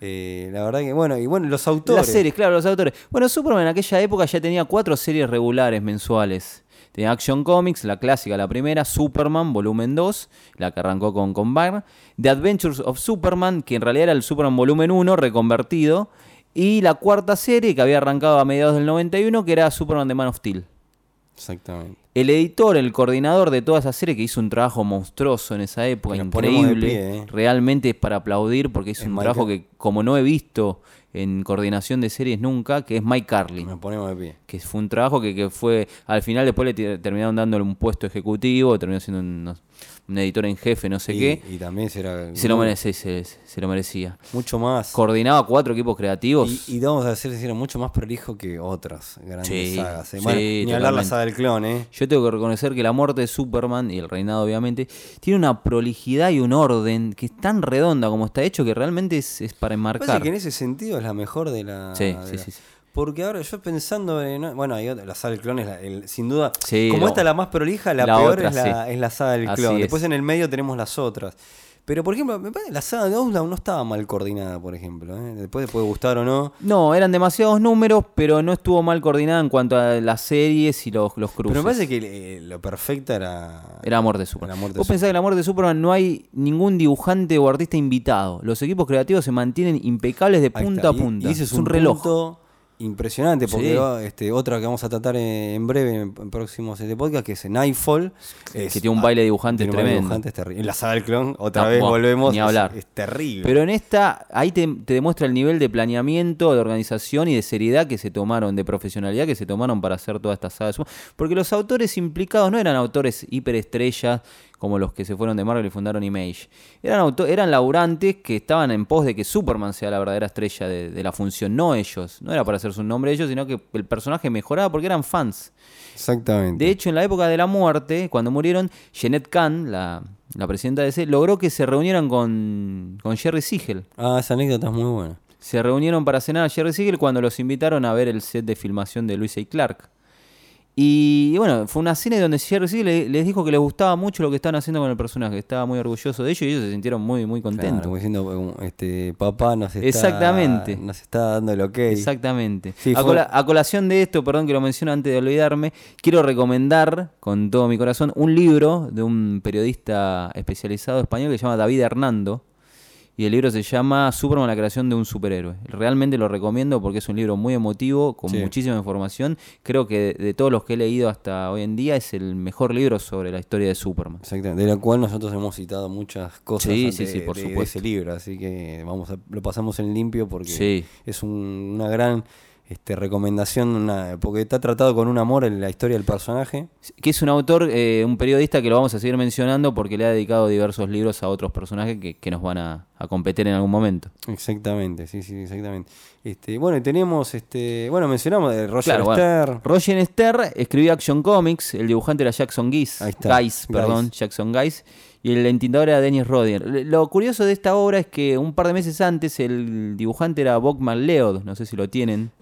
Eh, la verdad que, bueno, y bueno, los autores. Las series, claro, los autores. Bueno, Superman en aquella época ya tenía cuatro series regulares mensuales. Tenía Action Comics, la clásica, la primera, Superman, volumen 2, la que arrancó con, con Byrne. The Adventures of Superman, que en realidad era el Superman volumen 1 reconvertido. Y la cuarta serie, que había arrancado a mediados del 91, que era Superman de Man of Steel. Exactamente. El editor, el coordinador de toda esa serie, que hizo un trabajo monstruoso en esa época, nos increíble, pie, ¿eh? realmente es para aplaudir porque hizo Es un Mike trabajo que como no he visto en coordinación de series nunca, que es Mike Carlin. Nos ponemos de pie. Que fue un trabajo que, que fue, al final después le terminaron dándole un puesto ejecutivo, terminó siendo un, no- un editor en jefe, no sé y, qué. y también será. Se lo merece, se, se lo merecía. Mucho más. Coordinaba cuatro equipos creativos. Y, y vamos a ser sinceros, mucho más prolijo que otras grandes Sí, sagas. ¿eh? sí, ni hablar la totalmente. saga del clon, ¿eh? Yo tengo que reconocer que la muerte de Superman y el reinado, obviamente, tiene una prolijidad y un orden que es tan redonda como está hecho que realmente es, es para Parece enmarcar. que en ese sentido es la mejor de la. Sí, de sí, la- sí, sí. Porque ahora yo pensando en. Bueno, hay otra- la saga del clon es la, el- sin duda. Sí, como lo- esta es la más prolija, la, la peor otra, es, la, sí. es la saga del Así clon. es. Después en el medio tenemos las otras. Pero por ejemplo, me parece que la saga de Outlaw no estaba mal coordinada, por ejemplo. ¿eh? Después te puede gustar o no. No, eran demasiados números, pero no estuvo mal coordinada en cuanto a las series y los, los cruces. Pero me parece que eh, lo perfecta era. Era Amor de Superman. De Vos pensás que en muerte de Superman no hay ningún dibujante o artista invitado. Los equipos creativos se mantienen impecables de punta a Y- punta. Y, ese es, un, reloj. punto impresionante, porque Sí. va, este, otra que vamos a tratar en, en breve en, en próximos este podcast, que es Nightfall. Que es- tiene un baile de baile de tremendo. dibujantes terrible. En la saga del clon, otra No, vez volvemos. ni hablar. Es, terrible. Pero en esta, ahí te, te demuestra el nivel de planeamiento, de organización y de seriedad que se tomaron, de profesionalidad que se tomaron para hacer toda esta saga. Porque los autores implicados no eran autores hiperestrellas como los que se fueron de Marvel y fundaron Image. Eran, auto- eran laburantes que estaban en pos de que Superman sea la verdadera estrella de, de la función, no ellos. No era para hacerse un nombre ellos, sino que el personaje mejoraba porque eran fans. Exactamente. De hecho, en la época de la muerte, cuando murieron, Jeanette Kahn, la, la presidenta de DC, logró que se reunieran con, con Jerry Siegel. ah, esa anécdota es muy buena. Se reunieron para cenar a Jerry Siegel cuando los invitaron a ver el set de filmación de Luis A. Clark. Y bueno, fue una cena donde le- les dijo que les gustaba mucho lo que estaban haciendo con el personaje, estaba muy orgulloso de ellos y ellos se sintieron muy, muy Claro, contentos. como diciendo, este, papá nos está, Exactamente. nos está dando el ok. Exactamente. Sí, a, a colación de esto, perdón que lo menciono antes de olvidarme, quiero recomendar con todo mi corazón un libro de un periodista especializado español que se llama David Hernando. Y el libro se llama Superman, la creación de un superhéroe. Realmente lo recomiendo porque es un libro muy emotivo, con Sí. muchísima información. Creo que de, de todos los que he leído hasta hoy en día es el mejor libro sobre la historia de Superman. Exactamente, de la cual nosotros hemos citado muchas cosas Sí, sí, sí, por de, de supuesto. ese libro, así que vamos a- lo pasamos en limpio porque Sí. es un- una gran este, recomendación, una- porque está tratado con un amor en la historia del personaje. Que es un autor, eh, un periodista que lo vamos a seguir mencionando porque le ha dedicado diversos libros a otros personajes que, que nos van a, a competir en algún momento. Exactamente, sí, sí, exactamente. Este, bueno, y tenemos, este, bueno, mencionamos de Roger Claro, bueno. Stern. Roger Stern escribió Action Comics, el dibujante era Jackson está, Guise, perdón. Jackson Guise, y el entintador era Dennis Rodin. Lo curioso de esta obra es que un par de meses antes el dibujante era Bob McLeod, no sé si lo tienen,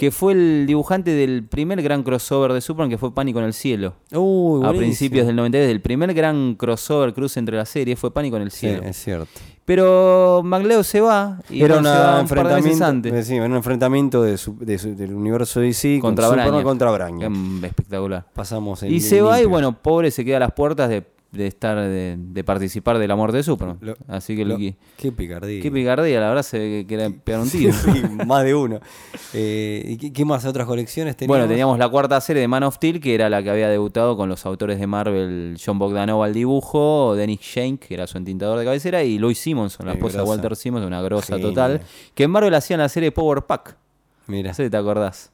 que fue el dibujante del primer gran crossover de Superman que fue Pánico en el Cielo. Uy, a principios del 93, el primer gran crossover cruce entre las series fue Pánico en el Sí, Cielo. es cierto. Pero McLeod se va y Era bueno, se va un enfrentamiento, antes. eh, sí, era un enfrentamiento de su- de su- del universo DC contra con Superman Brainiac. contra Brainiac. Em, Espectacular. Pasamos en Y se va y bueno, pobre se queda a las puertas de de estar de, de participar de la muerte de Superman. Lo- Así que Lo- qué picardía. qué picardía, la verdad se ve que era pegar un tiro. Sí, más de uno. Eh, ¿y qué, qué más otras colecciones teníamos? Bueno, teníamos la cuarta serie de Man of Steel, que era la que había debutado con los autores de Marvel, John Bogdanova al dibujo, Dennis Shank, que era su entintador de cabecera, y Louis Simonson, la esposa de. Walter Simonson, una grosa total, que en Marvel hacían la serie Power Pack. Mira. No sé si te acordás.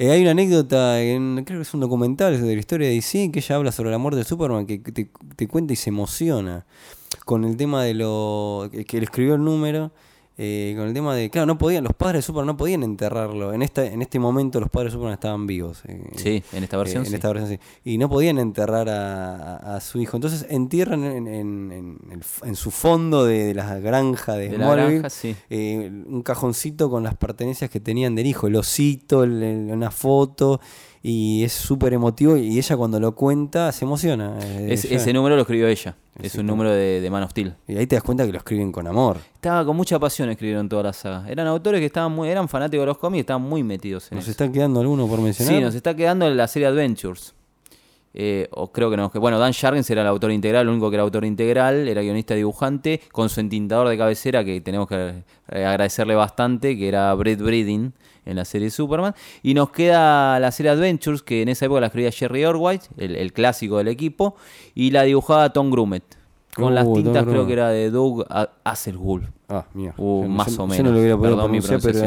Eh, hay una anécdota, en, creo que es un documental de la historia de DC, que ella habla sobre la muerte de Superman, que te, cuenta y se emociona. Con el tema de lo. que él escribió el número. Eh, con el tema de. Claro, no podían, los padres de Superman no podían enterrarlo. En esta, en este momento los padres de Superman estaban vivos. eh, Sí, en esta versión eh, en sí. esta versión sí. Y no podían enterrar a, a- a su hijo. Entonces entierran en, en- su fondo de, de la granja de, De Smallville, granja, sí. eh, un cajoncito con las pertenencias que tenían del hijo, el osito, el- el- una foto. Y es súper emotivo. Y ella cuando lo cuenta se emociona. eh, Es- ese número lo escribió ella. Es un número de, de Man of Steel. y ahí te das cuenta que lo escriben con amor. Estaba con mucha pasión escribieron toda la saga. Eran autores que estaban muy, eran fanáticos de los cómics y estaban muy metidos en ¿Nos eso. está quedando alguno por mencionar? Sí, nos está quedando la serie Adventures. Eh, o creo que no. que- Bueno, Dan Jargens era el autor integral, el único que era autor integral, era guionista dibujante, con su entintador de cabecera, que tenemos que eh, agradecerle bastante, que era Brett Breeding en la serie Superman. Y nos queda la serie Adventures, que en esa época la escribía Jerry Orwhite, el, el clásico del equipo, y la dibujaba Tom Grumet. Con Uh, las tintas creo que era de Doug Hasselhoff. Ah, mía. Uh, Yo más yo- o Yo menos. no lo Perdón pronunciar, pero yo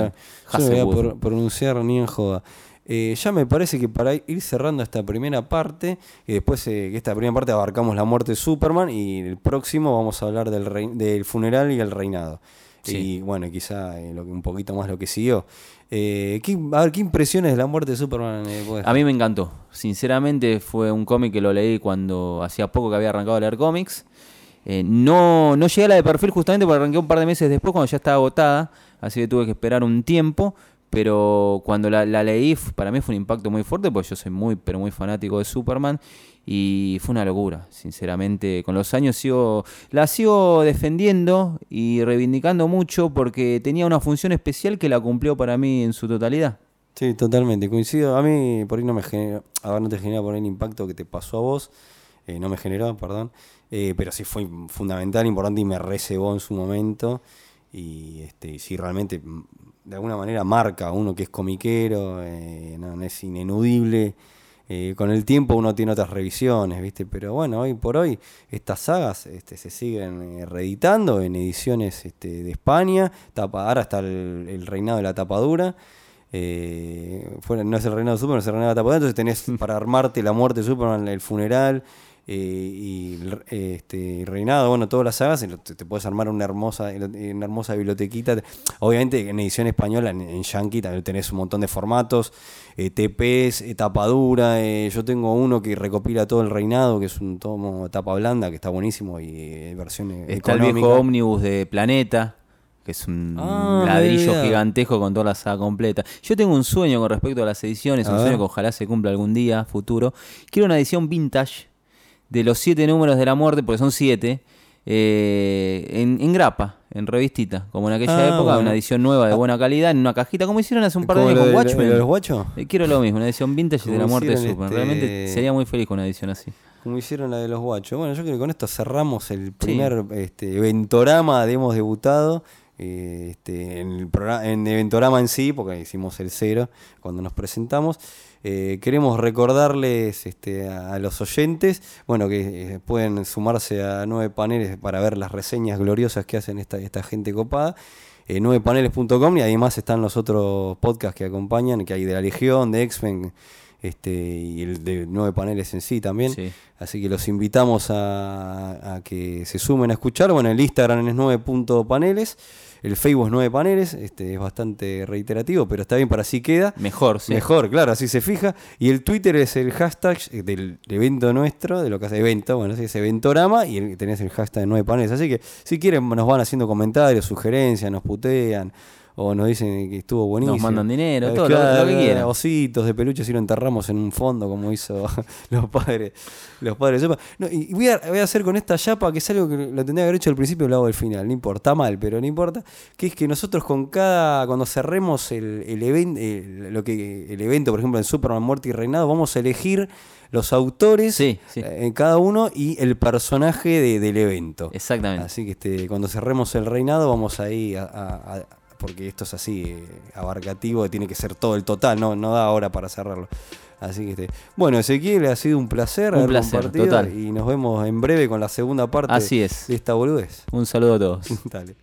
no lo voy a pronunciar ni en joda. Eh, ya me parece que para ir cerrando esta primera parte, y después eh, esta primera parte abarcamos la muerte de Superman, y el próximo vamos a hablar del, rei- del funeral y el reinado. Sí. Y bueno, quizá eh, lo un poquito más lo que siguió. Eh, ¿qué, a ver, ¿qué impresiones de la muerte de Superman? eh, A mí me encantó. Sinceramente fue un cómic que lo leí cuando hacía poco que había arrancado a leer cómics. Eh, no, no llegué a la de perfil justamente porque arranqué un par de meses después cuando ya estaba agotada. Así que tuve que esperar un tiempo. Pero cuando la, la leí, para mí fue un impacto muy fuerte porque yo soy muy, pero muy fanático de Superman. Y fue una locura, sinceramente. Con los años sigo, la sigo defendiendo y reivindicando mucho porque tenía una función especial que la cumplió para mí en su totalidad. Sí, totalmente, coincido. A mí por ahí no me genera, a ver, no te genera por ahí el impacto que te pasó a vos, eh, no me generó, perdón, eh, pero sí fue fundamental, importante y me recebó en su momento. Y este, sí, realmente mm, de alguna manera marca uno que es comiquero, eh, no, no es ineludible. Eh, con el tiempo uno tiene otras revisiones, ¿viste? Pero bueno, hoy por hoy estas sagas este, se siguen eh, reeditando en ediciones este, de España. Tapa, ahora está el, el reinado de la tapadura. Eh, fuera- no es el reinado de Superman, es el reinado de la tapadura. Entonces tenés para armarte la muerte de Superman, el funeral eh, y este, reinado, bueno, todas las sagas. Te, te puedes armar una hermosa, una hermosa bibliotequita. Obviamente en edición española, en, en Yankee, también tenés un montón de formatos. eh, TPs, eh, tapadura. eh, yo tengo uno que recopila todo el reinado, que es un tomo tapa blanda, que está buenísimo y versión eh, Está el viejo ómnibus de Planeta, que es un Ah, ladrillo gigantesco con toda la saga completa. Yo tengo un sueño con respecto a las ediciones, A un ver. sueño que ojalá se cumpla algún día futuro. Quiero una edición vintage de los siete números de la muerte, porque son siete, eh, en, en grapa, en revistita, como en aquella Ah, época, bueno. una edición nueva de buena calidad, en una cajita, como hicieron hace un par de ¿Cómo años con Watchmen. de los? Eh, quiero lo mismo, una edición vintage de la muerte de Superman. este- Realmente sería muy feliz con una edición así. Como hicieron la de los guachos. Bueno, yo creo que con esto cerramos el primer este, Eventorama de hemos debutado. eh, este, en, el programa, en Eventorama en sí, porque hicimos el cero cuando nos presentamos. Eh, queremos recordarles este, a, los oyentes, bueno, que eh, pueden sumarse a nueve paneles para ver las reseñas gloriosas que hacen esta, gente copada. Eh, 9paneles.com y además están los otros podcasts que acompañan, que hay de la Legión, de X-Men, este, y el de nueve paneles en sí también. Sí. Así que los invitamos a, a que se sumen a escuchar. Bueno, el Instagram es 9.paneles, el Facebook es 9 paneles, este es bastante reiterativo, pero está bien, para así queda. Mejor, sí. Mejor, claro, así se fija. Y el Twitter es el hashtag del evento nuestro, de lo que hace evento, bueno, es Eventorama, y el- tenés el hashtag de 9 paneles. Así que si quieren nos van haciendo comentarios, sugerencias, nos putean, o nos dicen que estuvo buenísimo. Nos mandan dinero, Eh, todo lo- lo que quieran. Ositos de peluche, si lo enterramos en un fondo, como hizo los padres. Los padres de Sopa. No, y voy a, voy a hacer con esta chapa, que es algo que lo tendría que haber hecho al principio y lo hago al final. No importa, está mal, pero no importa. Que es que nosotros con cada. Cuando cerremos el, el, even- el- lo que, el evento, por ejemplo, en Superman, Muerte y Reinado, vamos a elegir los autores Sí, sí. eh, en cada uno y el personaje de- del evento. Exactamente. Así que este, cuando cerremos el reinado, vamos ahí a. a- a- porque esto es así, eh, abarcativo, tiene que ser todo el total, no, no da hora para cerrarlo. Así que este. Bueno, Ezequiel, ha sido un placer Un haber placer, compartido total. y nos vemos en breve con la segunda parte Así es. de esta boludez. Un saludo a todos. Dale.